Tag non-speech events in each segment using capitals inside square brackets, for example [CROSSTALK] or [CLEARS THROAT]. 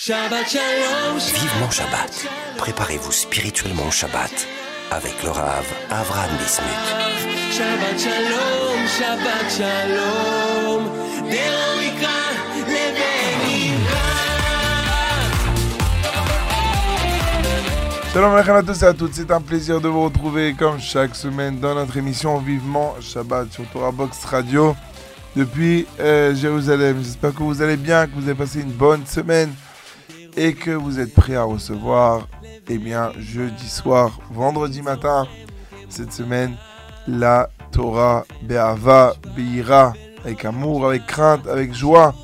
Shabbat Shalom. Vivement Shabbat. Préparez-vous spirituellement au Shabbat avec le Rav Avram Bismuth. Shabbat Shalom, Shabbat Shalom. Salam à tous et à toutes, c'est un plaisir de vous retrouver comme chaque semaine dans notre émission Vivement Shabbat sur Torah Box Radio depuis euh, Jérusalem. J'espère que vous allez bien, que vous avez passé une bonne semaine et que vous êtes prêts à recevoir, eh bien, jeudi soir, vendredi matin, cette semaine, la Torah Be'ava, Be'ira, avec amour, avec crainte, avec joie.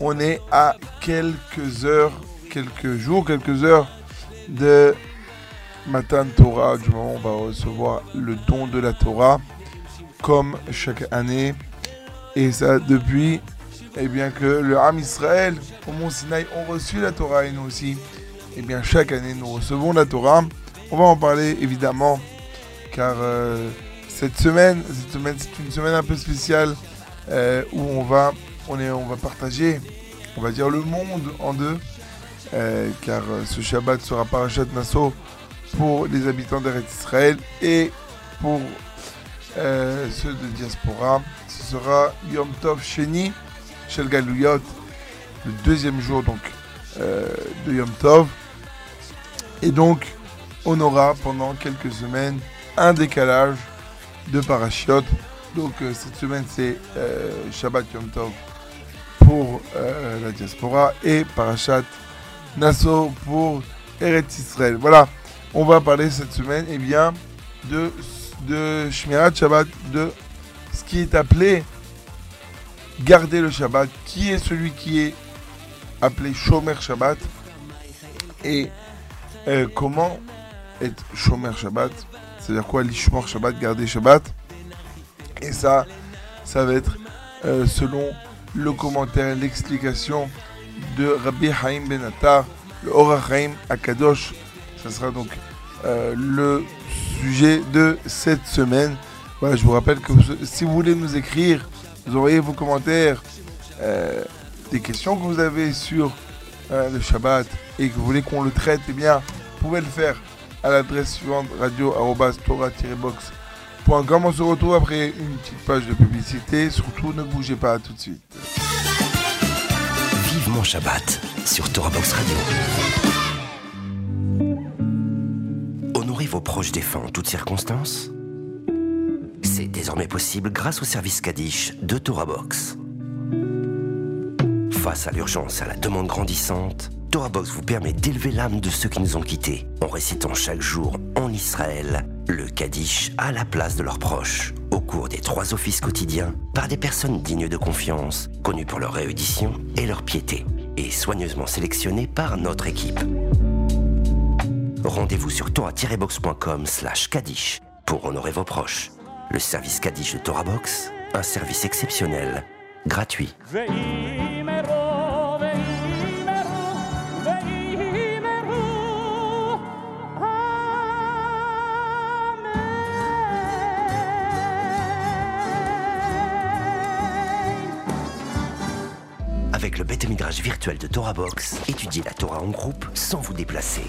On est à quelques heures, quelques jours, quelques heures de Matan Torah, du moment où on va recevoir le don de la Torah, comme chaque année. Et ça depuis eh bien, que le Ham Israël au Mont Sinaï ont reçu la Torah et nous aussi. Eh bien, chaque année, nous recevons la Torah. On va en parler évidemment, car euh, cette semaine, cette semaine, c'est une semaine un peu spéciale euh, où on va, on, va partager, on va dire le monde en deux. Euh, car ce Shabbat sera Parashat Nassau pour les habitants d'Eretz Israël et pour ceux de diaspora. Ce sera Yom Tov Sheni Shel Galouyot, le deuxième jour donc de Yom Tov. Et donc, on aura pendant quelques semaines un décalage de parachutes. Donc, cette semaine, c'est Shabbat Yom Tov pour la diaspora et Parashat Nassau pour Eretz Israël. Voilà, on va parler cette semaine eh bien, de, de Shmirat Shabbat, de ce qui est appelé garder le Shabbat. Qui est celui qui est appelé Shomer Shabbat et euh, comment être Shomer Shabbat, c'est-à-dire quoi l'Ishmor Shabbat, garder Shabbat? Et ça, ça va être euh, selon le commentaire, l'explication de Rabbi Haim Ben Attar, le Orachaim Akadosh. Ce sera donc euh, le sujet de cette semaine. Voilà, je vous rappelle que si vous voulez nous écrire, vous envoyez vos commentaires, euh, des questions que vous avez sur euh, le Shabbat et que vous voulez qu'on le traite, eh bien, vous pouvez le faire à l'adresse suivante radio-torah-box.com. On se retrouve après une petite page de publicité. Surtout, ne bougez pas tout de suite. Vivement Shabbat sur Torah Box Radio. Honorez vos proches défunts en toutes circonstances. Désormais possible grâce au service Kaddish de Torah Box. Face à l'urgence et à la demande grandissante, Torah Box vous permet d'élever l'âme de ceux qui nous ont quittés en récitant chaque jour en Israël le Kaddish à la place de leurs proches au cours des trois offices quotidiens par des personnes dignes de confiance, connues pour leur réédition et leur piété, et soigneusement sélectionnées par notre équipe. Rendez-vous sur torah-box.com slash Kaddish pour honorer vos proches. Le service Kaddish de Torah Box, un service exceptionnel, gratuit. Avec le bête virtuel de Torah Box, étudiez la Torah en groupe sans vous déplacer.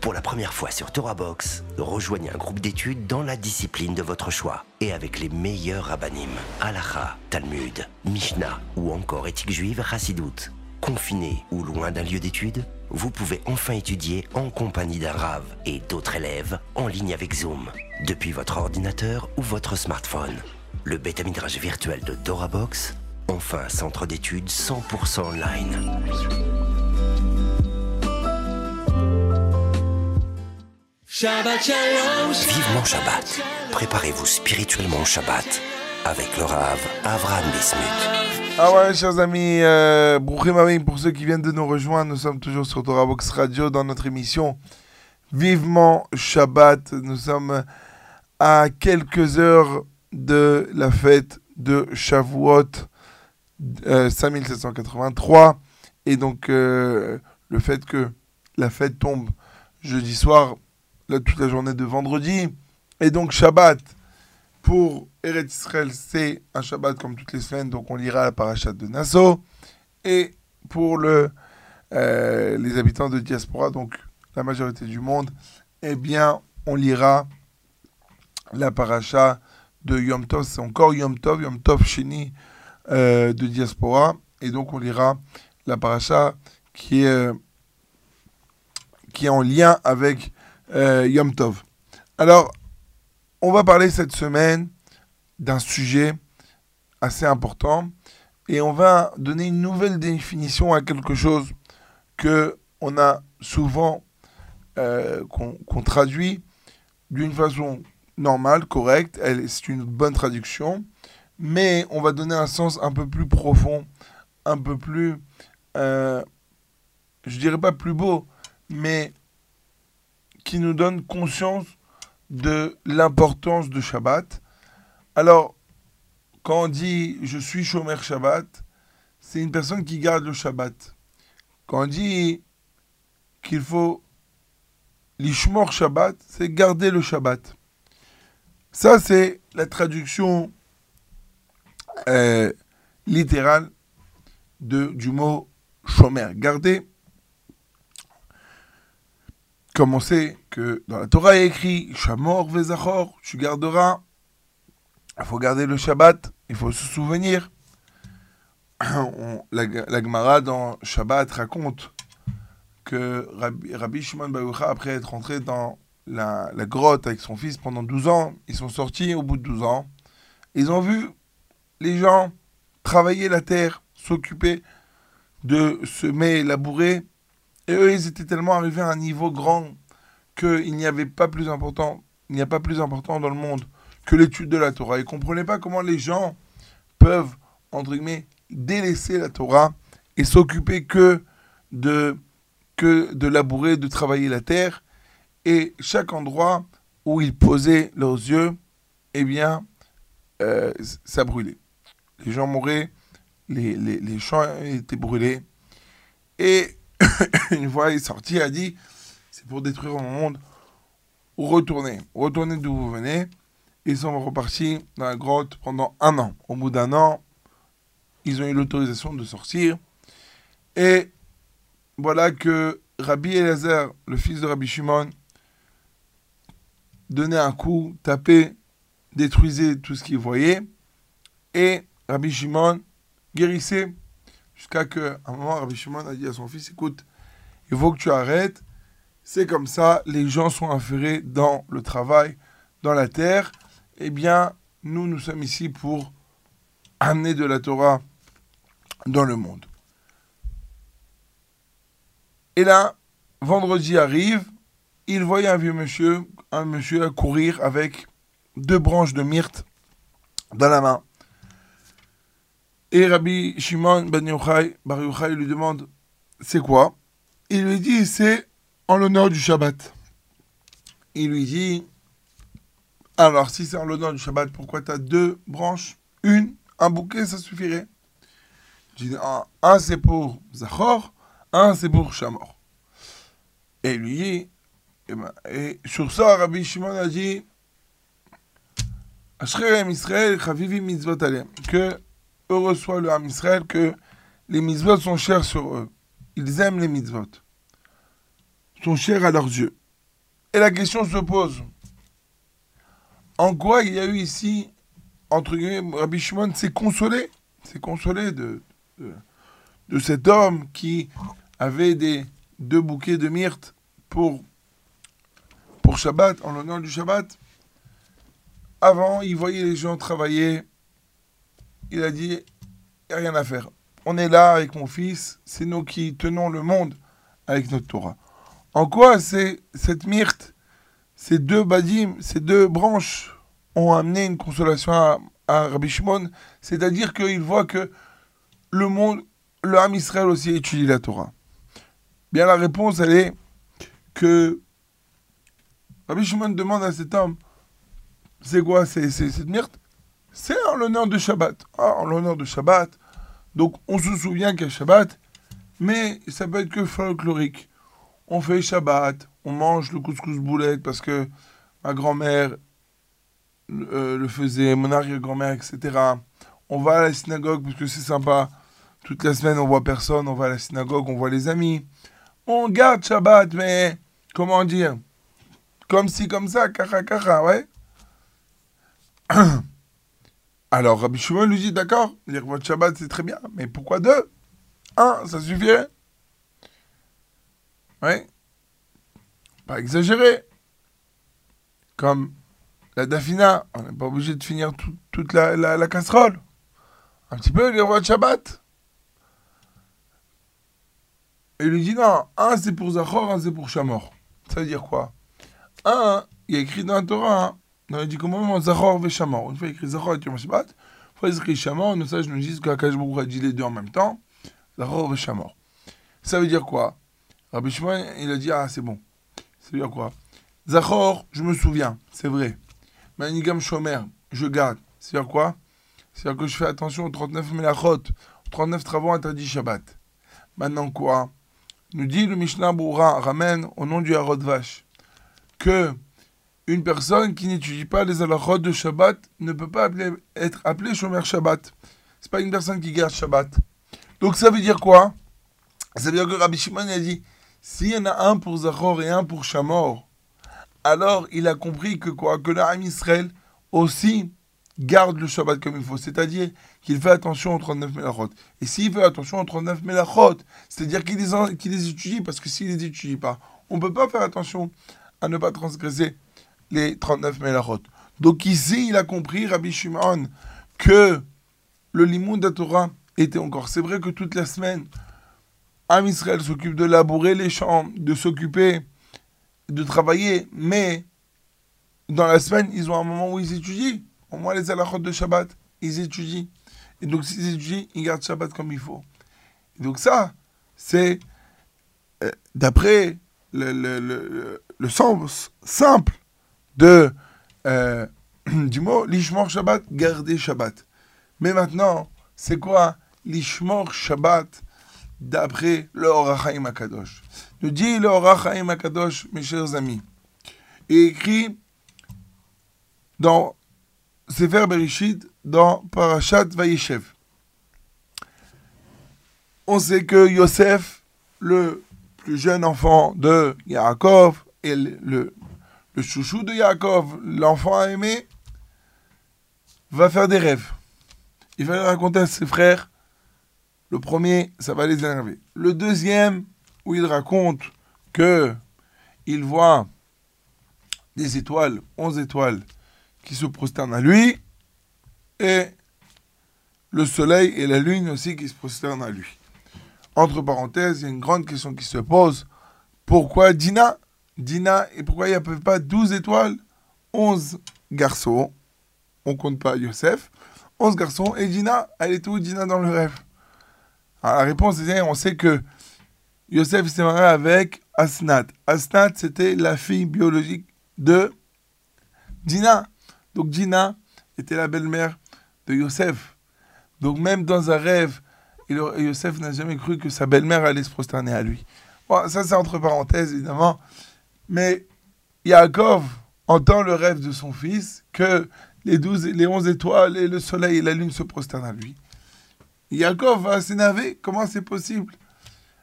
Pour la première fois sur Torah Box, rejoignez un groupe d'études dans la discipline de votre choix et avec les meilleurs rabbinim, Halacha, Talmud, Mishnah ou encore éthique juive Hassidout. Confiné ou loin d'un lieu d'études, vous pouvez enfin étudier en compagnie d'un et d'autres élèves en ligne avec Zoom, depuis votre ordinateur ou votre smartphone. Le bêta midrage virtuel de Torah Box Enfin, centre d'études 100% online. Shabbat Shalom. Vivement Shabbat. Préparez-vous spirituellement au Shabbat avec le Rav Avraham Bismuth. Ah ouais, chers amis, euh, pour ceux qui viennent de nous rejoindre, nous sommes toujours sur Torah Box Radio dans notre émission Vivement Shabbat. Nous sommes à quelques heures de la fête de Shavuot. 5783 et donc euh, le fait que la fête tombe jeudi soir là, toute la journée de vendredi. Et donc Shabbat pour Eretz Israël c'est un Shabbat comme toutes les semaines. Donc on lira la parachat de Nassau. Et pour euh, les habitants de diaspora, donc la majorité du monde, eh bien, on lira la paracha de Yom Tov, c'est encore Yom Tov, Yom Tov Sheni euh, de diaspora, et donc on lira la paracha qui est, qui est en lien avec Yom Tov. Alors, on va parler cette semaine d'un sujet assez important et on va donner une nouvelle définition à quelque chose que on a souvent euh, qu'on traduit d'une façon normale, correcte, c'est une bonne traduction, mais on va donner un sens un peu plus profond, un peu plus, euh, je dirais pas plus beau, mais qui nous donne conscience de l'importance de Shabbat. Alors, quand on dit je suis Shomer Shabbat, c'est une personne qui garde le Shabbat. Quand on dit qu'il faut l'Ishmor Shabbat, c'est garder le Shabbat. Ça, c'est la traduction euh, littérale du mot Shomer. Garder comme on sait que dans la Torah il y a écrit Shamor Vezachor, tu garderas. Il faut garder le Shabbat, il faut se souvenir. [CLEARS THROAT] la, la, Gemara dans Shabbat raconte que Rabbi, Shimon après être rentré dans la, la, grotte avec son fils pendant 12 ans, ils sont sortis au bout de 12 ans. Ils ont vu les gens travailler la terre, s'occuper de semer, labourer, et eux, ils étaient tellement arrivés à un niveau grand qu'il n'y avait pas plus important, il n'y a pas plus important dans le monde que l'étude de la Torah. Ils ne comprenaient pas comment les gens peuvent, entre guillemets, délaisser la Torah et s'occuper que de, que de labourer, de travailler la terre. Et chaque endroit où ils posaient leurs yeux, eh bien, euh, ça brûlait. Les gens mouraient, les, les, les champs étaient brûlés. Et [COUGHS] une fois il est sorti, il a dit c'est pour détruire mon monde. Retournez, retournez d'où vous venez. Ils sont repartis dans la grotte pendant un an. Au bout d'un an, ils ont eu l'autorisation de sortir. Et voilà que Rabbi Elazar, le fils de Rabbi Shimon, donnait un coup, tapait, détruisait tout ce qu'il voyait. Et Rabbi Shimon guérissait Jusqu'à qu'à un moment, Rabbi Shimon a dit à son fils, écoute, il faut que tu arrêtes. C'est comme ça, les gens sont affairés dans le travail, dans la terre. Eh bien, nous, nous sommes ici pour amener de la Torah dans le monde. Et là, vendredi arrive, il voyait un vieux monsieur, un monsieur courir avec deux branches de myrte dans la main. Et Rabbi Shimon Ben Yochai, Yochai lui demande c'est quoi? Il lui dit c'est en l'honneur du Shabbat. Il lui dit alors si c'est en l'honneur du Shabbat, pourquoi tu as deux branches Une, un bouquet, ça suffirait? Je dis un, c'est pour Zachor, un c'est pour Shamor. Et lui dit, et, ben, et sur ça, Rabbi Shimon a dit Israël, Chavivi mitzvot que heureux soit le Ham Israël que les mitzvot sont chers sur eux. Ils aiment les mitzvot. Sont chers à leurs yeux. Et la question se pose. En quoi il y a eu ici, entre guillemets, Rabbi Shimon s'est consolé, s'est consolé de, de, cet homme qui avait deux bouquets de myrte pour, pour Shabbat, en l'honneur du Shabbat. Avant, il voyait les gens travailler il a dit, il n'y a rien à faire. On est là avec mon fils, c'est nous qui tenons le monde avec notre Torah. En quoi c'est cette myrte, ces deux badim, ces deux branches ont amené une consolation à, Rabbi Shimon, c'est-à-dire qu'il voit que le monde, le Ham Israël aussi étudie la Torah. Bien la réponse, elle est que Rabbi Shimon demande à cet homme, c'est quoi, cette myrte? C'est en l'honneur de Shabbat. Ah, en l'honneur de Shabbat. Donc on se souvient qu'il y a Shabbat, mais ça peut être que folklorique. On fait Shabbat, on mange le couscous boulette parce que ma grand-mère euh, le faisait, mon arrière-grand-mère, etc. On va à la synagogue parce que c'est sympa. toute la semaine on voit personne, on va à la synagogue, on voit les amis. On garde Shabbat, mais comment dire? Comme si, comme ça, kara kara, ouais. [CLEARS THROAT] Alors Rabbi Shimon lui dit d'accord, lire votre Shabbat c'est très bien, mais pourquoi deux? Un, ça suffirait Ouais. Pas exagéré. Comme la dafina, on n'est pas obligé de finir toute la, la, casserole. Un petit peu lire votre Shabbat. Et il lui dit non, un c'est pour Zachor, un c'est pour Shamor. Ça veut dire quoi? Un, il y a écrit dans la Torah, dans les dix commandements, Zachor et Shamor. Une fois écrit Zachor et Shabbat, une fois écrit Shamor, nous sages nous disent qu'Akash a dit les deux en même temps, Zachor et. Ça veut dire quoi? Rabbi Shimon, il a dit ah c'est bon. Ça veut dire quoi? Zachor, je me souviens, c'est vrai. Manigam Shomer, je garde. Ça veut dire quoi? C'est-à-dire que je fais attention aux 39 melachot, aux 39 travaux interdits Shabbat. Maintenant quoi? Nous dit le Mishnah Boura, ramène au nom du Harod Vache, que une personne qui n'étudie pas les halachot de Shabbat ne peut pas être appelée Shomer Shabbat. C'est pas une personne qui garde Shabbat. Donc ça veut dire quoi? Ça veut dire que Rabbi Shimon a dit s'il y en a un pour Zachor et un pour Shamor, alors il a compris que quoi? Que l'âme Israël aussi garde le Shabbat comme il faut, c'est-à-dire qu'il fait attention aux 39 Melachot. Et s'il fait attention aux 39 Melachot, c'est-à-dire qu'il les, les, étudie, parce que s'il les étudie pas, on ne peut pas faire attention à ne pas transgresser les 39 Melachot. Donc ici, il a compris, Rabbi Shimon, que le Limoud de Torah était encore. C'est vrai que toute la semaine, Am Israël s'occupe de labourer les champs, de s'occuper, de travailler, mais dans la semaine, ils ont un moment où ils étudient. Au moins, les halachot de Shabbat, ils étudient. Et donc, s'ils étudient, ils gardent Shabbat comme il faut. Donc, ça, c'est euh, d'après le, le, le, sens simple de, euh, [CLEARS THROAT] du mot l'ishmor Shabbat, garder Shabbat. Mais maintenant, c'est quoi l'ishmor Shabbat d'après le Horachaim Akadosh Nous dit le Horachaim Akadosh, mes chers amis, et écrit dans Sefer Bereshit dans Parashat Vayeshev. On sait que Yosef, le plus jeune enfant de Yaakov, et le, chouchou de Yaakov, l'enfant aimé, va faire des rêves. Il va raconter à ses frères. Le premier, ça va les énerver. Le deuxième, où il raconte que il voit des étoiles, onze étoiles, qui se prosternent à lui, et le soleil et la lune aussi qui se prosternent à lui. Entre parenthèses, il y a une grande question qui se pose. Pourquoi Dina Dina, et pourquoi il n'y a pas 12 étoiles? 11 garçons, on compte pas Yosef, 11 garçons, et Dina, elle est où Dina dans le rêve? Alors, La réponse est, on sait que Yosef s'est marié avec Asnat. Asnat, c'était la fille biologique de Dina. Donc Dina était la belle-mère de Yosef. Donc même dans un rêve, Yosef n'a jamais cru que sa belle-mère allait se prosterner à lui. Bon, ça c'est entre parenthèses évidemment. Mais Yaakov entend le rêve de son fils que les, douze, les onze étoiles et le soleil et la lune se prosternent à lui. Yaakov va s'énerver. Comment c'est possible?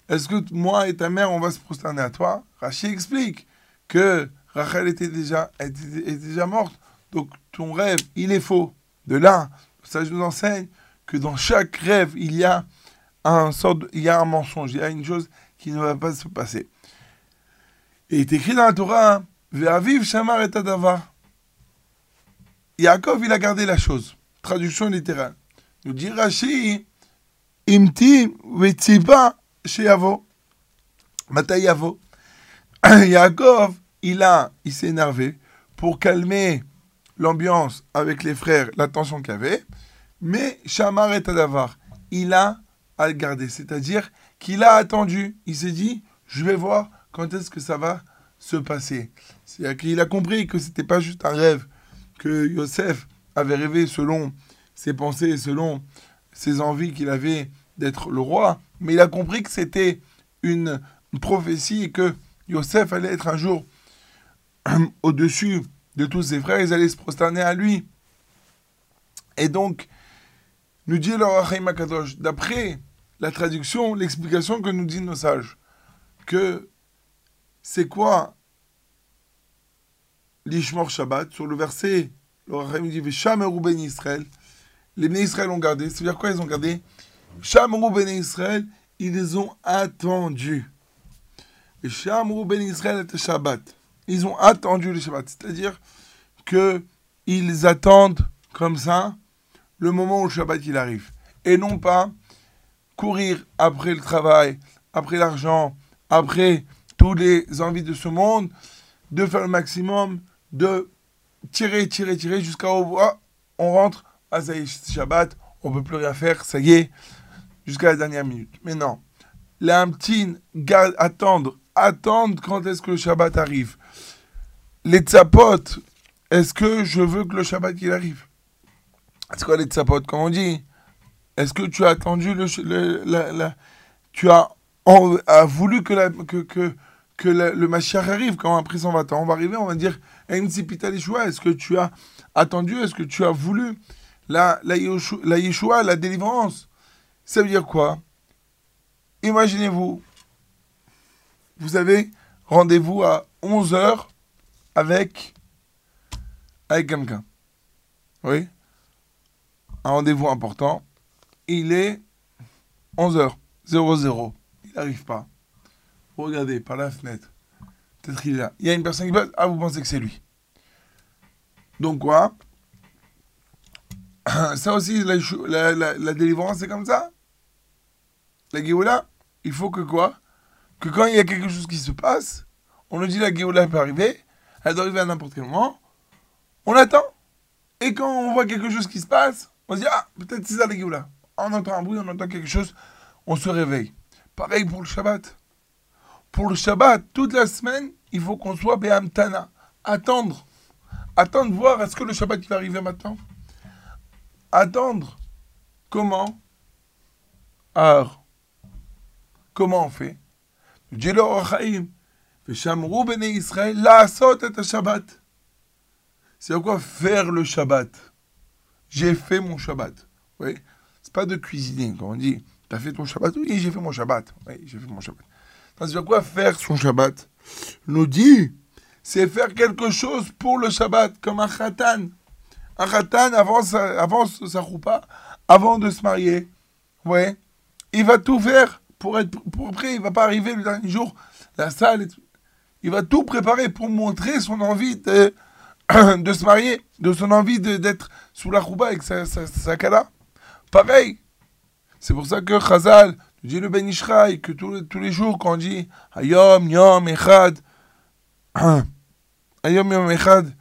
Est-ce que moi et ta mère, on va se prosterner à toi Rachid explique que Rachel était déjà, était déjà morte. Donc ton rêve, il est faux. De là, ça nous enseigne que dans chaque rêve, il y a un sort il y a un mensonge, il y a une chose qui ne va pas se passer. Et il est écrit dans la Torah, Ve'aviv shamar et adavar. Yaakov, il a gardé la chose. Traduction littérale. Nous dit Rashi, imti vetziba sheyavo. Matayavo. [CLEARS THROAT] Yaakov, il a, il s'est énervé pour calmer l'ambiance avec les frères, la tension qu'il y avait, mais Shamar et Tadavar, il a à le garder, c'est-à-dire qu'il a attendu, il s'est dit, je vais voir quand est-ce que ça va se passer? C'est-à-dire qu'il a compris que c'était pas juste un rêve, que Yosef avait rêvé selon ses pensées, selon ses envies qu'il avait d'être le roi, mais il a compris que c'était une prophétie et que Yosef allait être un jour [CLEARS THROAT] au-dessus de tous ses frères, ils allaient se prosterner à lui. Et donc, nous dit le Rahim Akadosh, d'après la traduction, l'explication que nous disent nos sages. Que c'est quoi l'Ishmor Shabbat Sur le verset, le Racham dit ben Israël. Les Ben Israël ont gardé. C'est-à-dire quoi ils ont gardé? Shameru ben Israël, ils ont attendus. Et ben Israël Shabbat. Ils ont attendu le Shabbat. C'est-à-dire que ils attendent comme ça le moment où le Shabbat arrive. Et non pas courir après le travail, après l'argent, après toutes les envies de ce monde, de faire le maximum, de tirer, tirer, tirer jusqu'à où on rentre, à Shabbat, on peut plus rien faire, ça y est, jusqu'à la dernière minute. Mais non, l'amtine, garde, attendre, attendre quand est-ce que le Shabbat arrive. Les tzapotes, est-ce que je veux que le Shabbat il arrive? C'est quoi les tzapotes, comme on dit? Est-ce que tu as attendu le, la, tu as, voulu que, la, que, que, que le Mashiach arrive quand après son va On va arriver, on va dire Est-ce que tu as attendu? Est-ce que tu as voulu la, la, Yeshua, la la délivrance? Ça veut dire quoi? Imaginez-vous, vous avez rendez-vous à 11h avec avec quelqu'un. Oui? Un rendez-vous important. Il est 11h00. Il n'arrive pas. Regardez par la fenêtre. Peut-être qu'il est là. Il y a une personne qui passe. Ah, vous pensez que c'est lui. Donc quoi? [COUGHS] Ça aussi, la, la, délivrance, c'est comme ça? La Géoula, il faut que quoi? Que quand il y a quelque chose qui se passe, on nous dit la Géoula peut arriver, elle doit arriver à n'importe quel moment, on attend. Et quand on voit quelque chose qui se passe, on se dit, ah, peut-être c'est ça les là. On entend un bruit, on entend quelque chose, on se réveille. Pareil pour le Shabbat. Pour le Shabbat, toute la semaine, il faut qu'on soit Be'amtana. Attendre. Attendre, voir est-ce que le Shabbat va arriver maintenant. Attendre. Comment Alors, comment on fait Israël, la et Shabbat. C'est quoi faire le Shabbat J'ai fait mon Shabbat. Oui, c'est pas de cuisiner, comme on dit. T'as fait ton Shabbat? Oui, j'ai fait mon Shabbat. Oui, j'ai fait mon Shabbat. C'est quoi faire son Shabbat? Nous dit, c'est faire quelque chose pour le Shabbat, comme un khatan. Un khatan avant sa, roupa, avant de se marier. Ouais. Il va tout faire pour être pour après, il va pas arriver le dernier jour, la salle. Il va tout préparer pour montrer son envie de [CLEARS THROAT] de se marier, de son envie d'être sous la rouba avec sa, sa, sa kala. Pareil. C'est pour ça que Chazal, dit le Ben Ishraï, que tous, les jours, quand on dit Ayom, Yom, Echad, [CLEARS THROAT] Ayom, Yom, Echad,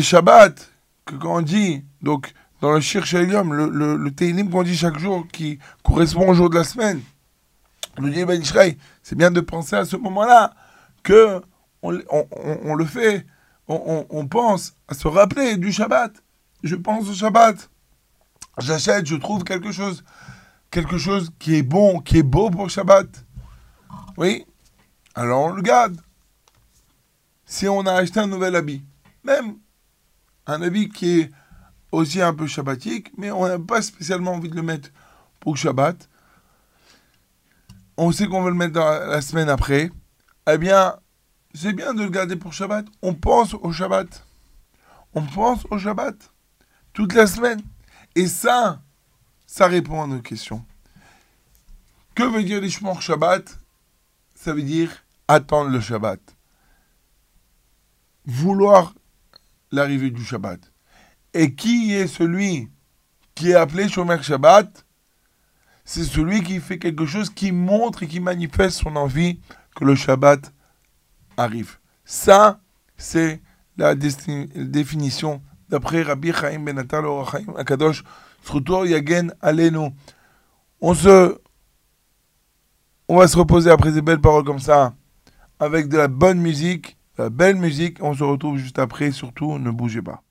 Shabbat, que quand on dit, donc, dans le Shir Yom, le, le, le qu'on dit chaque jour, qui correspond au jour de la semaine, le dit Ben Ishraï, c'est bien de penser à ce moment-là que on, on, on le fait on, pense à se rappeler du Shabbat. Je pense au Shabbat. J'achète, je trouve quelque chose, quelque chose qui est bon, qui est beau pour Shabbat. Oui. Alors on le garde. Si on a acheté un nouvel habit, même un habit qui est aussi un peu shabbatique, mais on n'a pas spécialement envie de le mettre pour Shabbat. On sait qu'on veut le mettre la semaine après. Eh bien, c'est bien de le garder pour Shabbat. On pense au Shabbat. On pense au Shabbat toute la semaine. Et ça, ça répond à nos questions. Que veut dire l'Ishmor Shabbat? Ça veut dire attendre le Shabbat. Vouloir l'arrivée du Shabbat. Et qui est celui qui est appelé Shomer Shabbat? C'est celui qui fait quelque chose qui montre et qui manifeste son envie que le Shabbat arrive. Ça, c'est la définition d'après Rabbi Chaim Ben Atal Akadosh, Yagen Alenu. On se, on va se reposer après ces belles paroles comme ça, avec de la bonne musique, belle musique. On se retrouve juste après. Surtout, ne bougez pas.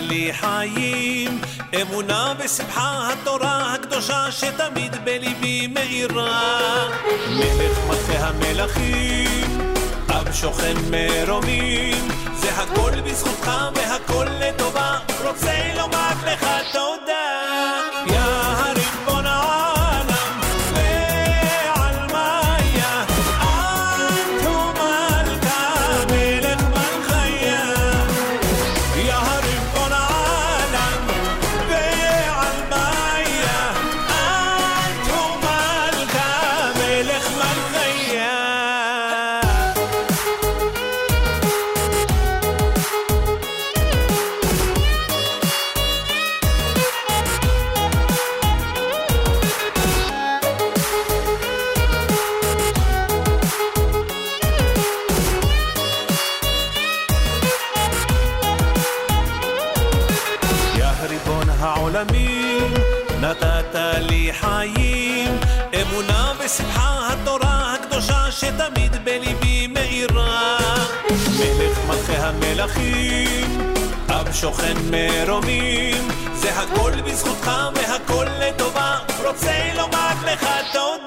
לי חיים, אמונה בשמחה התורה הקדושה שתמיד בליבי מאירה. מלך מלכי המלכים, אב שוכן מרומים, זה הכל בזכותך והכל לטובה, רוצה לומר לך תודה. שוכן מרומים, זה הכל בזכותך והכל לטובה, רוצה לומר לך תודה.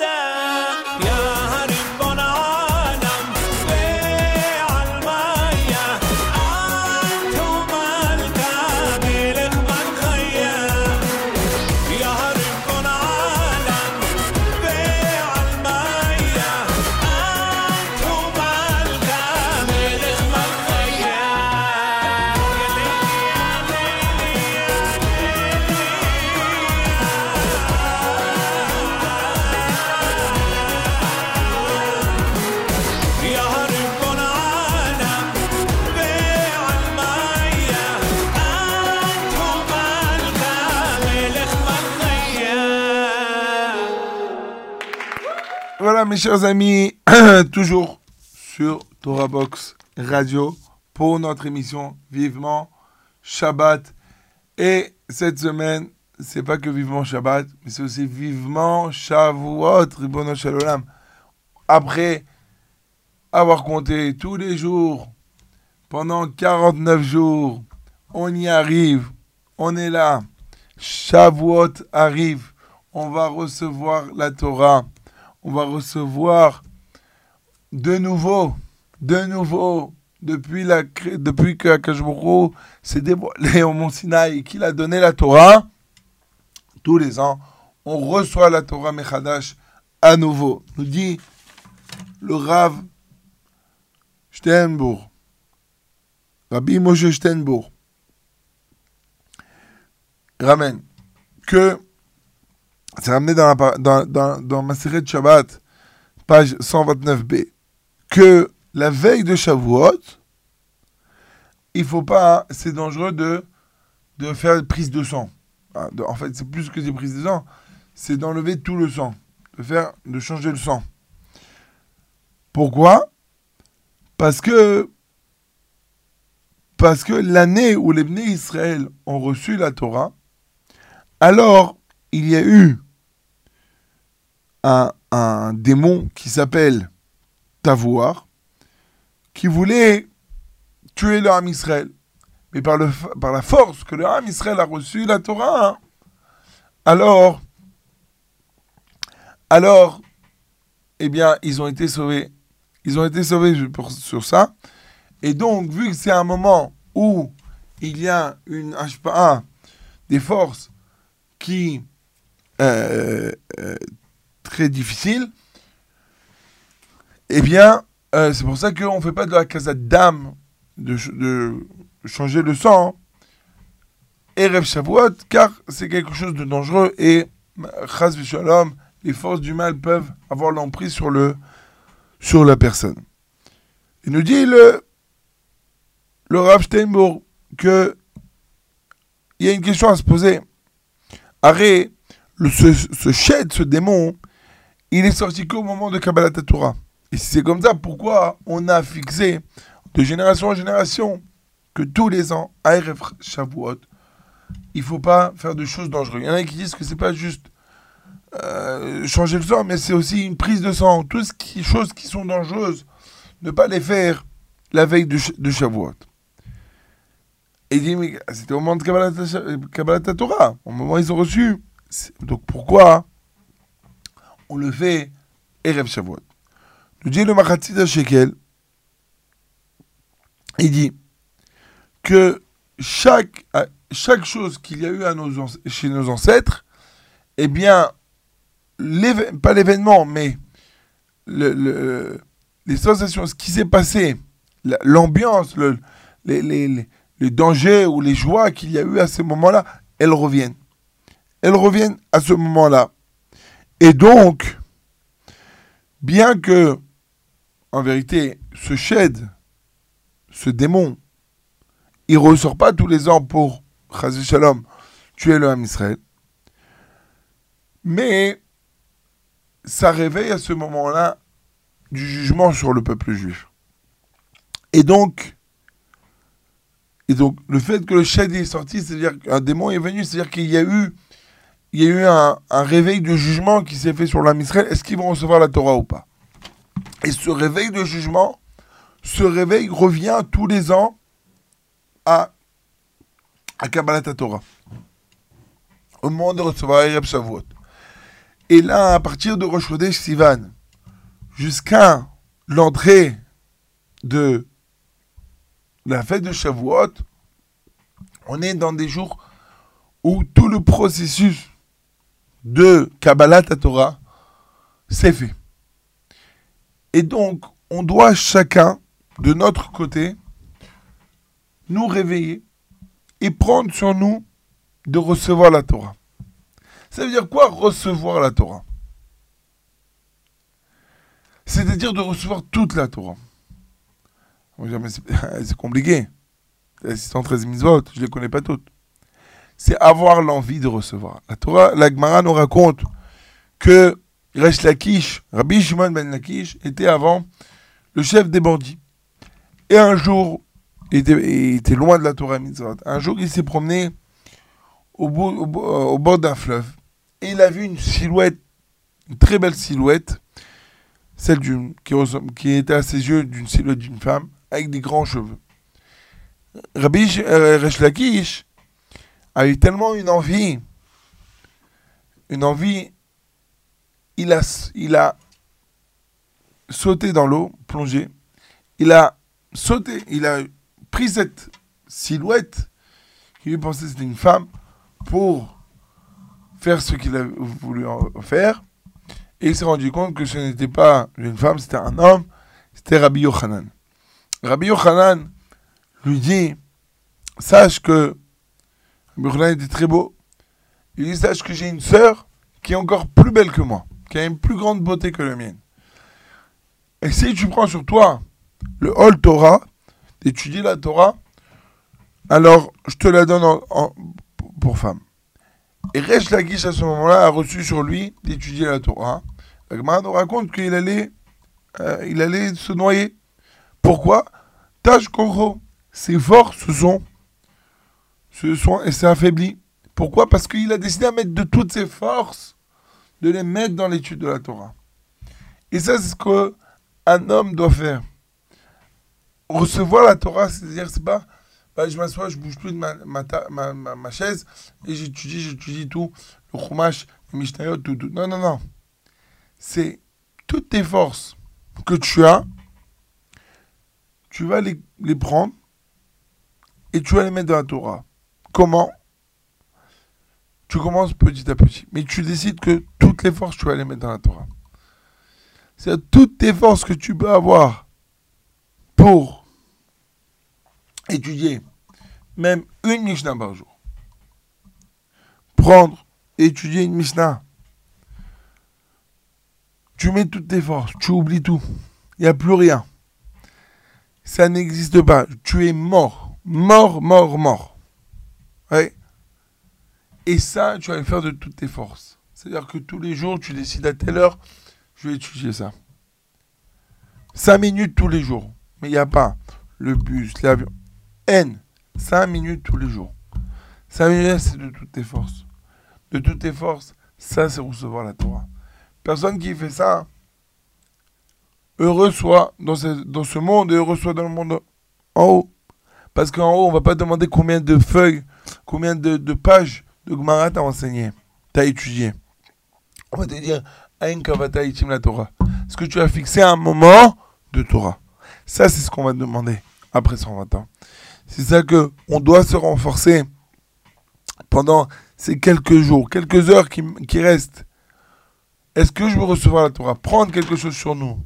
Mes chers amis, [CLEARS THROAT] toujours sur Torah Box Radio pour notre émission Vivement Shabbat. Et cette semaine, c'est pas que Vivement Shabbat, mais c'est aussi Vivement Shavuot, Ribono. Après avoir compté tous les jours, pendant 49 jours, on y arrive, on est là. Shavuot arrive, on va recevoir la Torah on va recevoir de nouveau, de nouveau, depuis, la, que Akashboro s'est dévoilé au Mont Sinaï et qu'il a donné la Torah, tous les ans, on reçoit la Torah Mechadash à nouveau. Nous dit le Rav Steinbourg, Rabbi Moshe Steinbourg, ramène que c'est ramené dans, la, dans, dans, Shabbat, page 129b, que la veille de Shavuot, il faut pas, c'est dangereux de, de faire prise de sang. Ah, en fait, c'est plus que des prises de sang, c'est d'enlever tout le sang, de faire, de changer le sang. Pourquoi? Parce que parce que l'année où les Bnei Israël ont reçu la Torah, alors il y a eu un, démon qui s'appelle Tavouar, qui voulait tuer le Ham Israël. Mais par la force que le Ham Israël a reçu la Torah, hein, alors, alors, eh bien, ils ont été sauvés. Ils ont été sauvés pour- sur ça. Et donc, vu que c'est un moment où il y a une HPA, des forces qui euh, euh, très difficile, eh bien, euh, c'est pour ça qu'on ne fait pas de la casa d'âme de, ch- de changer le sang, Erev Shavuot, car c'est quelque chose de dangereux et, les forces du mal peuvent avoir l'emprise sur, le, sur la personne. Il nous dit le, le Rav Steinbourg que il y a une question à se poser. Arrête, ce, ce shed, ce démon, il est sorti qu'au moment de Kabbalah Torah. Et si c'est comme ça, pourquoi on a fixé de génération en génération que tous les ans, à Erev Shavuot, il faut pas faire de choses dangereuses. Il y en a qui disent que c'est pas juste euh, changer le sang, mais c'est aussi une prise de sang. Toutes ce qui, choses qui sont dangereuses, ne pas les faire la veille de, de Shavuot. Et il dit, mais c'était au moment de Kabbalat, Kabbalat Torah, au moment où ils ont reçu. Donc pourquoi on le fait Erev Shavuot? Nous dit le Machatzit Shekel, il dit que chaque, chose qu'il y a eu chez nos ancêtres, eh bien, pas l'événement, mais le- le- les sensations, ce qui s'est passé, la- l'ambiance, le, les, les, les- les dangers ou les joies qu'il y a eu à ce moment-là, elles reviennent. Elles reviennent à ce moment-là. Et donc, bien que, en vérité, ce shed, ce démon, il ressort pas tous les ans pour, Chazé Shalom, tuer le Ham Israël, mais ça réveille à ce moment-là du jugement sur le peuple juif. Et donc, et donc le fait que le shed est sorti, c'est-à-dire qu'un démon est venu, c'est-à-dire qu'il y a eu, il y a eu un, réveil de jugement qui s'est fait sur l'âme Israël. Est-ce qu'ils vont recevoir la Torah ou pas? Et ce réveil de jugement, ce réveil revient tous les ans à, à Kabbalat Torah, au moment de recevoir Erev Shavuot. Et là, à partir de Rosh Chodesh Sivan, jusqu'à l'entrée de la fête de Shavuot, on est dans des jours où tout le processus de Kabbalat Torah s'est fait. Et donc, on doit chacun, de notre côté, nous réveiller et prendre sur nous de recevoir la Torah. Ça veut dire quoi recevoir la Torah? C'est-à-dire de recevoir toute la Torah. C'est [LAUGHS] c'est compliqué. Les 613 mitzvot, je ne les connais pas toutes. C'est avoir l'envie de recevoir. La Torah, la Gemara nous raconte que Resh Lakish, Rabbi Shimon ben Lakish, était avant le chef des bandits. Et un jour, il était, était loin de la Torah mitzvot. Un jour, il s'est promené euh, au bord d'un fleuve. Et il a vu une silhouette, une très belle silhouette, celle d'une, qui, qui était à ses yeux d'une silhouette d'une femme, avec des grands cheveux. Rabbi euh, Resh Lakish a eu tellement une envie, une envie, il a, il a sauté dans l'eau, plongé, il a sauté, il a pris cette silhouette, qui lui pensait que c'était une femme, pour faire ce qu'il a voulu faire, et il s'est rendu compte que ce n'était pas une femme, c'était un homme, c'était Rabbi Yochanan. Rabbi Yochanan lui dit, sache que Yochanan était très beau. Il dit, sache que j'ai une sœur qui est encore plus belle que moi, qui a une plus grande beauté que la mienne. Et si tu prends sur toi le Hol Torah, d'étudier la Torah, alors je te la donne en- pour femme. Et Resh Lakish à ce moment-là a reçu sur lui d'étudier la Torah. La Gemara nous raconte qu'il allait, euh, il allait se noyer. Pourquoi? Tâche Koro, ses forces sont, se sont et s'est affaibli. Pourquoi? Parce qu'il a décidé à mettre de toutes ses forces, de les mettre dans l'étude de la Torah. Et ça, c'est ce qu'un homme doit faire. Recevoir la Torah, c'est-à-dire, c'est pas, bah, je m'assois, je bouge plus de ma, ma, ma- ma chaise et j'étudie, j'étudie tout, le Chumash, le Mishnayot, tout, tout. Non, non, non. C'est toutes tes forces que tu as, tu vas les, les prendre et tu vas les mettre dans la Torah. Comment Tu commences petit à petit. Mais tu décides que toutes les forces, tu vas les mettre dans la Torah. C'est toutes tes forces que tu peux avoir pour étudier même une Mishnah par jour. Prendre, étudier une Mishnah. Tu mets toutes tes forces, tu oublies tout. Il n'y a plus rien. Ça n'existe pas. Tu es mort. Mort, mort, mort. Et ça, tu vas le faire de toutes tes forces. C'est-à-dire que tous les jours, tu décides à telle heure, je vais étudier ça. Cinq minutes tous les jours. Mais il n'y a pas le bus, l'avion. N. Cinq minutes tous les jours. Cinq minutes, c'est de toutes tes forces. De toutes tes forces, ça, c'est recevoir la Torah. Personne qui fait ça, heureux soit dans ce, dans ce monde et heureux soit dans le monde en haut. Parce qu'en haut, on va pas demander combien de feuilles, combien de, pages de Gemara t'as enseigné, t'as étudié. On va te dire, la Torah. Est-ce que tu as fixé un moment de Torah? Ça, c'est ce qu'on va te demander après 120 ans. C'est ça que on doit se renforcer pendant ces quelques jours, quelques heures qui, qui restent. Est-ce que je veux recevoir la Torah? Prendre quelque chose sur nous?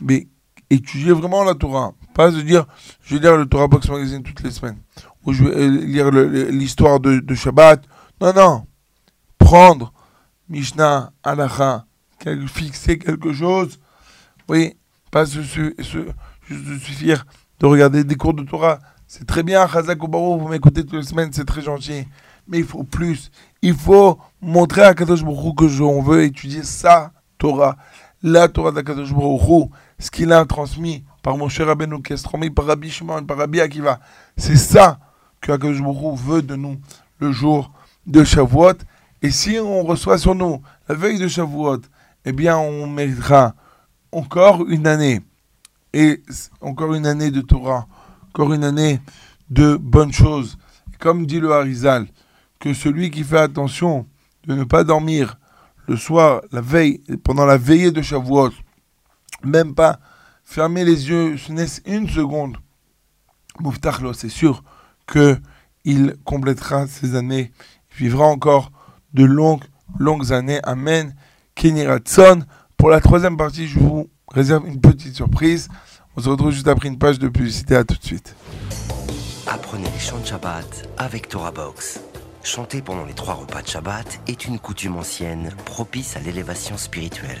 Mais étudier vraiment la Torah. Pas se dire, je vais lire le Torah Box Magazine toutes les semaines. Ou je vais euh, lire l'histoire de, de Shabbat. Non, non. Prendre Mishnah, Halacha, fixer quelque chose. Oui, pas se, suffire de regarder des cours de Torah. C'est très bien, Chazak ou Baruch, vous m'écoutez toutes les semaines, c'est très gentil. Mais il faut plus. Il faut montrer à Kadosh Baruch que on veut étudier sa Torah. La Torah d'Akadosh Baruch ce qu'il a transmis par mon cher qui est transmis par Rabbi Shimon, par Rabbi Akiva. C'est ça que Akadosh veut de nous le jour de Shavuot. Et si on reçoit sur nous la veille de Shavuot, eh bien on méritera encore une année. Et encore une année de Torah, encore une année de bonnes choses. Comme dit le Harizal, que celui qui fait attention de ne pas dormir le soir, la veille, pendant la veillée de Shavuot, même pas fermer les yeux, ce n'est une seconde, Mouftachlo, c'est sûr que il complétera ses années, il vivra encore de longues, longues années. Amen. Kenny Ratson. Pour la troisième partie, je vous réserve une petite surprise. On se retrouve juste après une page de publicité. À tout de suite. Apprenez les chants de Shabbat avec Torah Box. Chanter pendant les trois repas de Shabbat est une coutume ancienne propice à l'élévation spirituelle.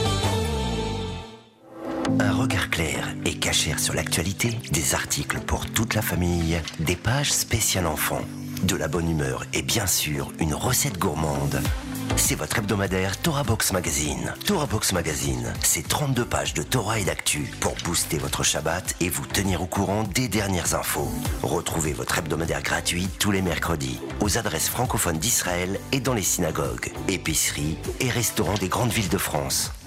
Un regard clair et cachère sur l'actualité, des articles pour toute la famille, des pages spéciales enfants, de la bonne humeur et bien sûr une recette gourmande. C'est votre hebdomadaire Torah Box Magazine. Torah Box Magazine, c'est 32 pages de Torah et d'actu pour booster votre Shabbat et vous tenir au courant des dernières infos. Retrouvez votre hebdomadaire gratuit tous les mercredis aux adresses francophones d'Israël et dans les synagogues, épiceries et restaurants des grandes villes de France,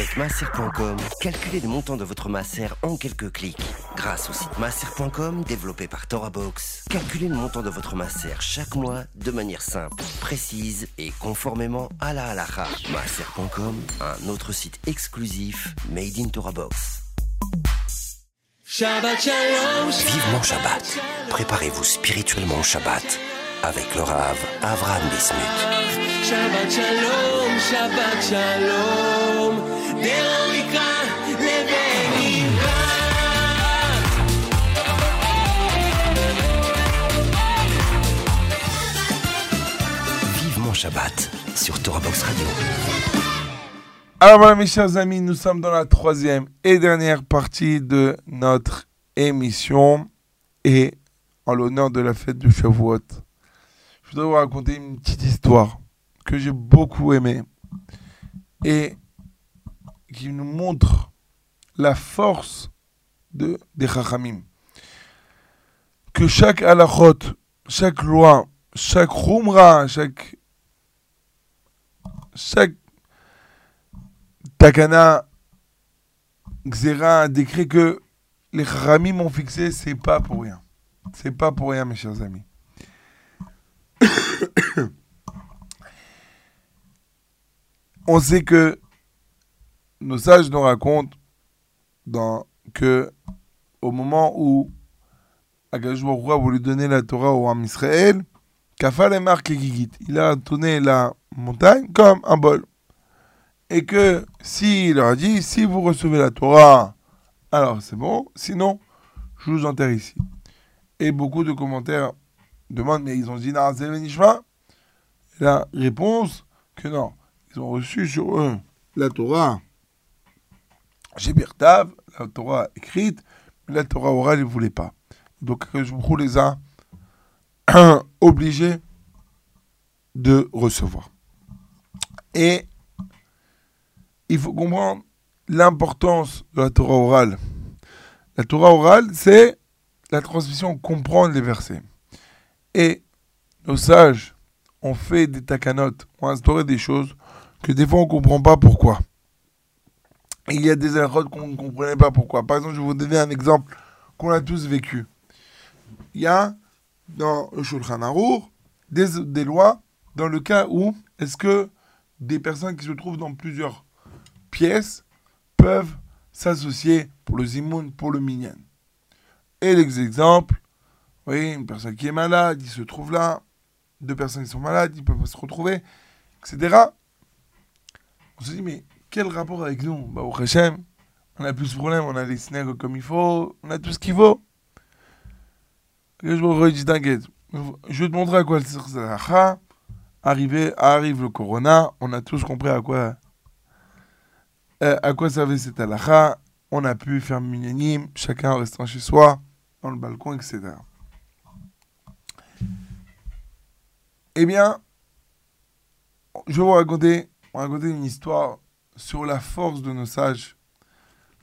Avec masser.com, calculez le montant de votre masser en quelques clics. Grâce au site masser.com développé par TorahBox, calculez le montant de votre masser chaque mois de manière simple, précise et conformément à la halakha. Masser.com, un autre site exclusif made in. Shabbat Shalom. Vivement Shabbat. Préparez-vous spirituellement au Shabbat avec le Rav Avraham Bismuth. Shabbat Shalom, Shabbat Shalom. Vive mon Shabbat sur Torahbox Radio. Alors voilà mes chers amis, nous sommes dans la troisième et dernière partie de notre émission et en l'honneur de la fête du Shavuot, je voudrais vous raconter une petite histoire que j'ai beaucoup aimée. Et qui nous montre la force de, des Chachamim. Que chaque halachot, chaque loi, chaque rumra, chaque, chaque Takana, Xera, décret que les Ramim ont fixé, c'est pas pour rien. C'est pas pour rien, mes chers amis. [COUGHS] On sait que nos sages nous racontent que au moment où Hu a voulu donner la Torah au Ham Israël, Kafal et Gigit, il a tourné la montagne comme un bol et que s'il leur a dit si vous recevez la Torah, alors c'est bon, sinon je vous enterre ici. Et beaucoup de commentaires demande, mais ils ont dit Na'aseh Benishma La réponse, que non. Ils ont reçu sur eux la Torah Birtav, la Torah écrite, mais la Torah orale, ne voulaient pas. Donc, je vous les a [CLEARS THROAT] obligés de recevoir. Et il faut comprendre l'importance de la Torah orale. La Torah orale, c'est la transmission, comprendre les versets. Et nos sages ont fait des takanotes, ont instauré des choses que des fois on ne comprend pas pourquoi. Il y a des erreurs qu'on ne comprenait pas pourquoi. Par exemple, je vais vous donner un exemple qu'on a tous vécu. Il y a dans le Shulchan Aruch des, des lois dans le cas où est-ce que des personnes qui se trouvent dans plusieurs pièces peuvent s'associer pour le zimoun, pour le minyan. Et les exemples, oui, une personne qui est malade, il se trouve là, deux personnes qui sont malades, ils peuvent se retrouver, etc. On se dit, mais quel rapport avec nous? Bah, Au Hachem, on a plus de problèmes, on a les synagogues comme il faut, on a tout ce qu'il faut. Je je vais te montrer à quoi sert Arrivé, arrive le corona, on a tous compris à quoi, euh, à quoi servait cette halakha. On a pu faire minyanim, chacun restant chez soi, dans le balcon, etc. Eh bien, je vais vous raconter, raconter une histoire sur la force de nos sages.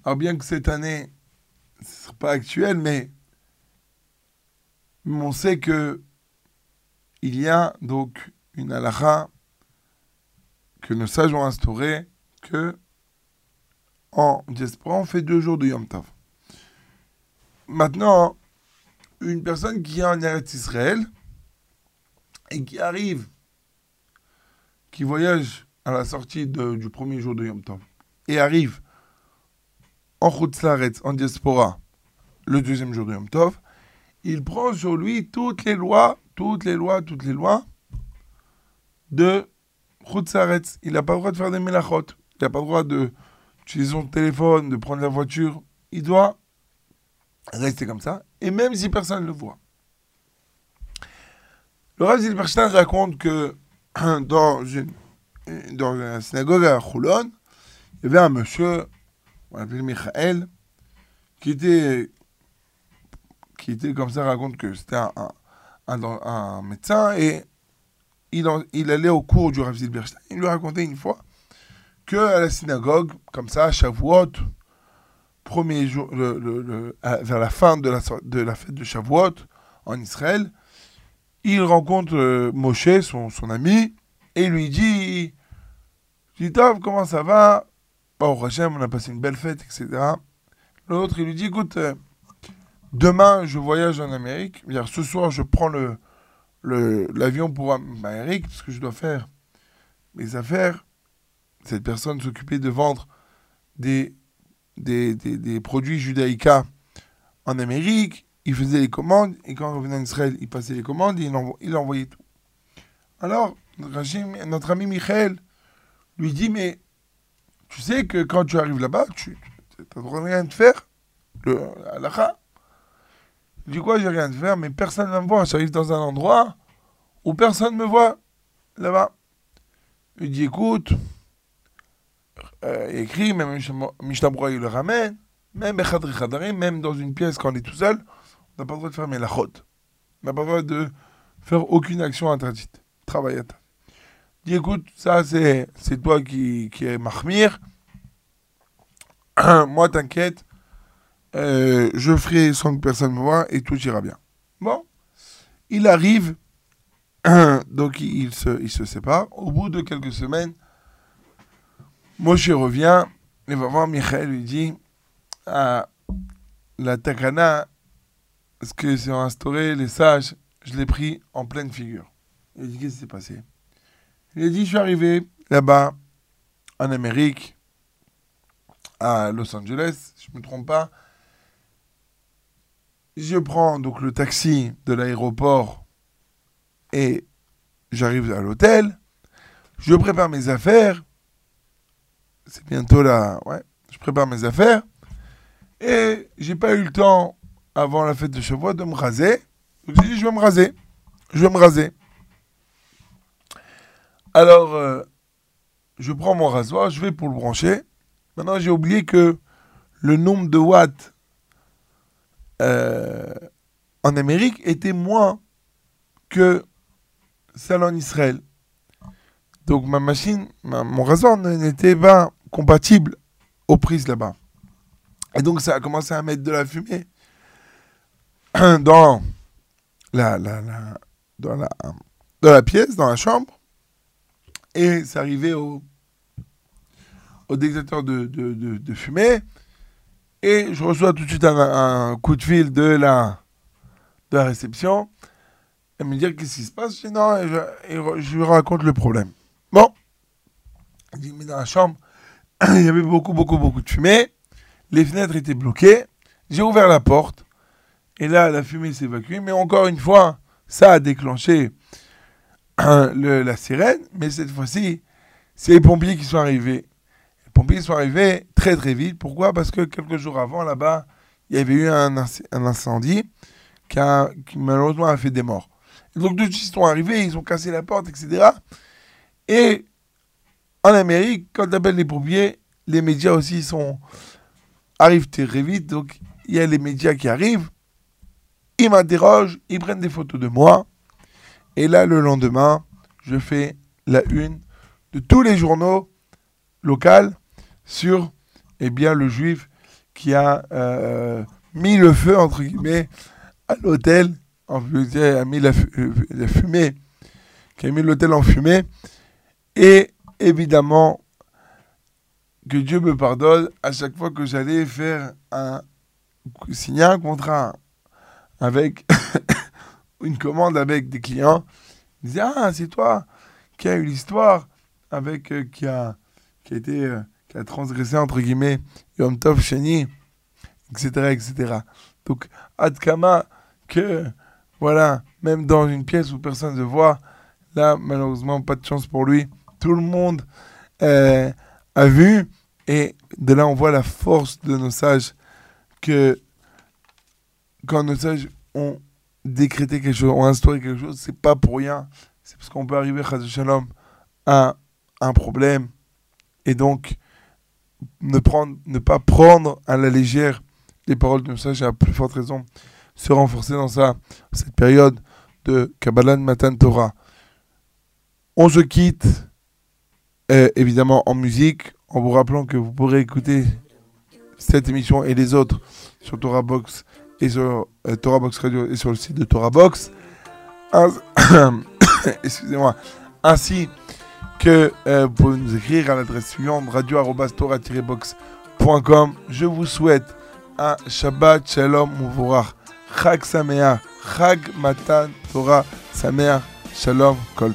Alors bien que cette année, ce ne sera pas actuel, mais on sait que il y a donc une halakha que nos sages ont instaurée que en diaspora, on fait deux jours de Yom Tov. Maintenant, une personne qui est en Eretz Israël et qui arrive, qui voyage à la sortie du premier jour de Yom Tov et arrive en Chutzlaretz, en diaspora, le deuxième jour de Yom Tov, il prend sur lui toutes les lois, toutes les lois, toutes les lois de Chutzlaretz. Il n'a pas le droit de faire des melachot. Il n'a pas le droit d'utiliser son téléphone, de prendre la voiture. Il doit rester comme ça. Et même si personne ne le voit. Le Rav Zilberstein raconte que [CLEARS THROAT] dans une, dans la synagogue à Choulon, il y avait un monsieur, on l'appelait Michael, qui était, qui était comme ça, raconte que c'était un, un, un, médecin et il, il allait au cours du Rav Zilberstein. Il lui racontait une fois que à la synagogue, comme ça, à Shavuot, premier jour, le, le, vers la fin de la, de la fête de Shavuot en Israël, il rencontre euh, Moshe, son, son, ami, et lui dit dit comment ça va? Au Hachem, on a passé une belle fête, etc. L'autre, il lui dit Écoute, euh, demain, je voyage en Amérique. Ce soir, je prends le l'avion pour Amérique, parce que je dois faire mes affaires. Cette personne s'occupait de vendre des, des, des, des produits judaïca en Amérique il faisait les commandes, et quand il revenait en Israël, il passait les commandes, et il, il envoyait tout. Alors, notre ami Michael lui dit, mais tu sais que quand tu arrives là-bas, tu n'as rien de faire, le. Il dit quoi, j'ai rien de faire, mais personne ne va me voir. J'arrive dans un endroit où personne ne me voit, là-bas. Il dit, écoute, euh, écrit, même Mishnah il le ramène, même même dans une pièce quand on est tout seul, n'a pas le droit de faire la chôte. n'a pas le droit de faire aucune action interdite. Travail interdit. Dis écoute, ça c'est, c'est toi qui, qui es mahmir. [CLEARS THROAT] Moi, t'inquiète, euh, je ferai sans que personne me voie et tout ira bien. Bon, il arrive, [CLEARS THROAT] donc il se, se sépare. Au bout de quelques semaines, Moshe revient et va voir Michael lui dit ah, la takana ce que c'est instauré, les sages, je l'ai pris en pleine figure. Il dit, qu'est-ce qui s'est passé? Il a dit, je suis arrivé là-bas, en Amérique, à Los Angeles, je ne me trompe pas. Je prends donc le taxi de l'aéroport et j'arrive à l'hôtel. Je prépare mes affaires. C'est bientôt là, ouais. Je prépare mes affaires. Et j'ai pas eu le temps avant la fête de Shavuot de me raser. Donc j'ai dit, je vais me raser. je vais me raser. Alors, euh, je prends mon rasoir, je vais pour le brancher. Maintenant, j'ai oublié que le nombre de watts euh, en Amérique était moins que celle en Israël. Donc ma machine, mon rasoir n'était pas compatible aux prises là-bas. Et donc ça a commencé à mettre de la fumée [COUGHS] dans la, pièce, dans la chambre. Et c'est arrivé au, au détecteur de, de, de, fumée. Et je reçois tout de suite un, coup de fil de la, de la réception. Elle me dit qu'est-ce qui se passe. Je dis non, et je, je, lui raconte le problème. Bon. Elle dit, mais dans la chambre, [CLEARS THROAT] il y avait beaucoup, beaucoup, beaucoup de fumée. Les fenêtres étaient bloquées. J'ai ouvert la porte. Et là, la fumée s'évacue. Mais encore une fois, ça a déclenché [CLEARS THROAT] la sirène. Mais cette fois-ci, c'est les pompiers qui sont arrivés. Les pompiers sont arrivés très très vite. Pourquoi? Parce que quelques jours avant, là-bas, il y avait eu un, incendie qui, malheureusement a fait des morts. Donc, tous ils sont arrivés, ils ont cassé la porte, etc. Et en Amérique, quand tu appelles les pompiers, les médias aussi sont arrivent très vite. Donc, il y a les médias qui arrivent ils m'interrogent, ils prennent des photos de moi. Et là, le lendemain, je fais la une de tous les journaux locaux sur eh bien, le juif qui a euh, mis le feu, entre guillemets, à l'hôtel, a mis la, fumée, qui a mis l'hôtel en fumée. Et évidemment, que Dieu me pardonne, à chaque fois que j'allais faire un, signer un contrat avec une commande avec des clients. Ils disaient Ah, c'est toi qui a eu l'histoire avec euh, qui, a, qui a été euh, qui a transgressé entre guillemets Yom Tov Sheni, etc. etc. Donc, Adkama, que voilà, même dans une pièce où personne ne voit, là, malheureusement, pas de chance pour lui. Tout le monde euh, a vu, et de là, on voit la force de nos sages que quand nos sages ont décrété quelque chose, ont instauré quelque chose, c'est pas pour rien. C'est parce qu'on peut arriver, Shalom, à un problème. Et donc, ne, prendre, ne pas prendre à la légère les paroles de nos sages, à plus forte raison, se renforcer dans ça, cette période de Kabbalah Matan Torah. On se quitte, euh, évidemment, en musique, en vous rappelant que vous pourrez écouter cette émission et les autres sur Torah Box et sur euh, Radio et sur le site de Torah Box. [COUGHS] Excusez-moi. Ainsi que euh, vous pouvez nous écrire à l'adresse suivante radio-box.com. Je vous souhaite un Shabbat Shalom Mouvorach. Chag Sameach. Chag Matan Torah Sameach. Shalom Kol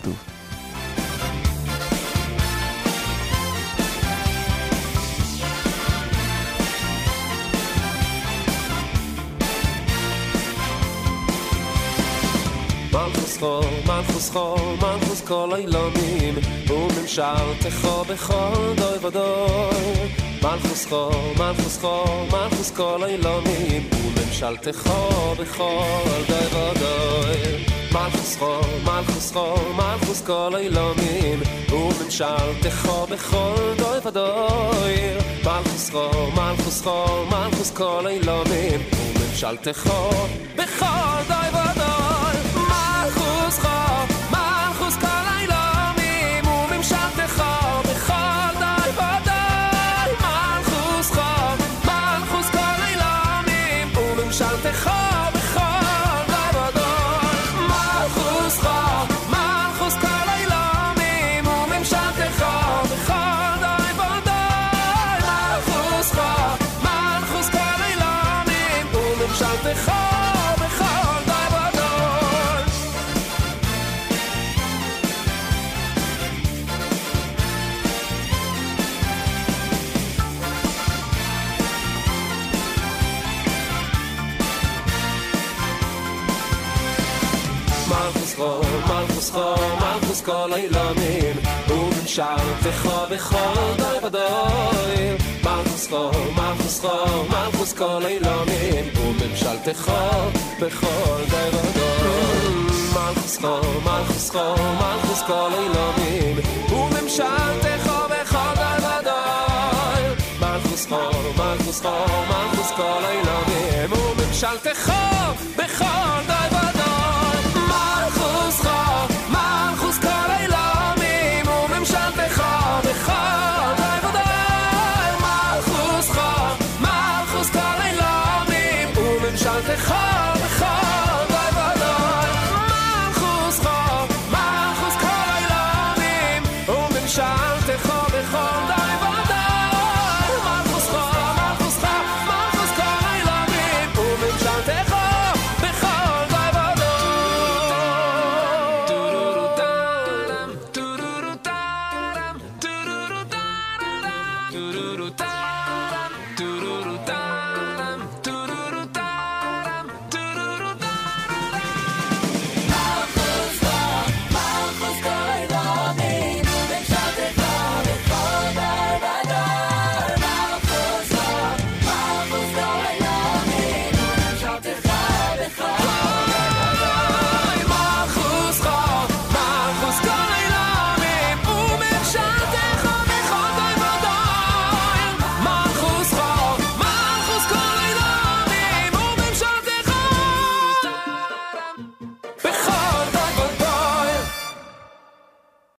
מלכוס חו, מלכוס כל אילונים וממשלתך בכל דוי ודוי. מלכוס חו, מלכוס חו, מלכוס כל אילונים וממשלתך בכל דוי ודוי. מלכוס חו, מלכוס חו, מלכוס כל אילונים וממשלתך בכל דוי ודוי. מלכוס חו, מלכוס חו, מלכוס כל אילונים וממשלתך בכל דוי אז כל אילומים ומשארתך בכל דוי ודוי מלכוס חו, מלכוס חו, מלכוס כל אילומים וממשלתך בכל דוי ודוי מלכוס חו, מלכוס חו, מלכוס כל אילומים וממשלתך בכל דוי ודוי מלכוס חו, מלכוס חו, מלכוס כל אילומים וממשלתך בכל דוי